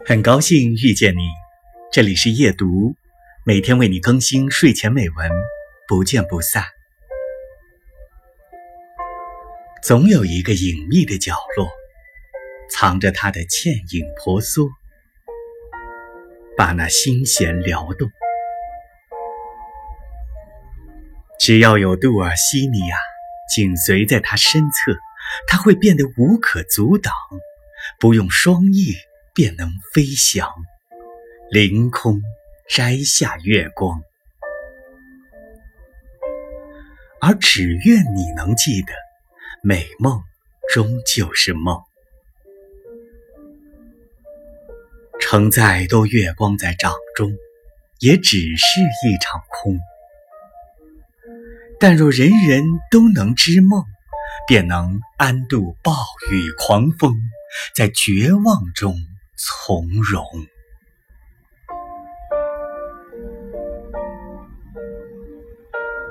很高兴遇见你，这里是夜读，每天为你更新睡前美文，不见不散。总有一个隐秘的角落，藏着他的倩影婆娑，把那心弦撩动。只要有杜尔西尼亚紧随在他身侧，他会变得无可阻挡，不用双翼。便能飞翔，凌空摘下月光，而只愿你能记得，美梦终究是梦。承载多月光在掌中，也只是一场空。但若人人都能知梦，便能安度暴雨狂风，在绝望中。从容。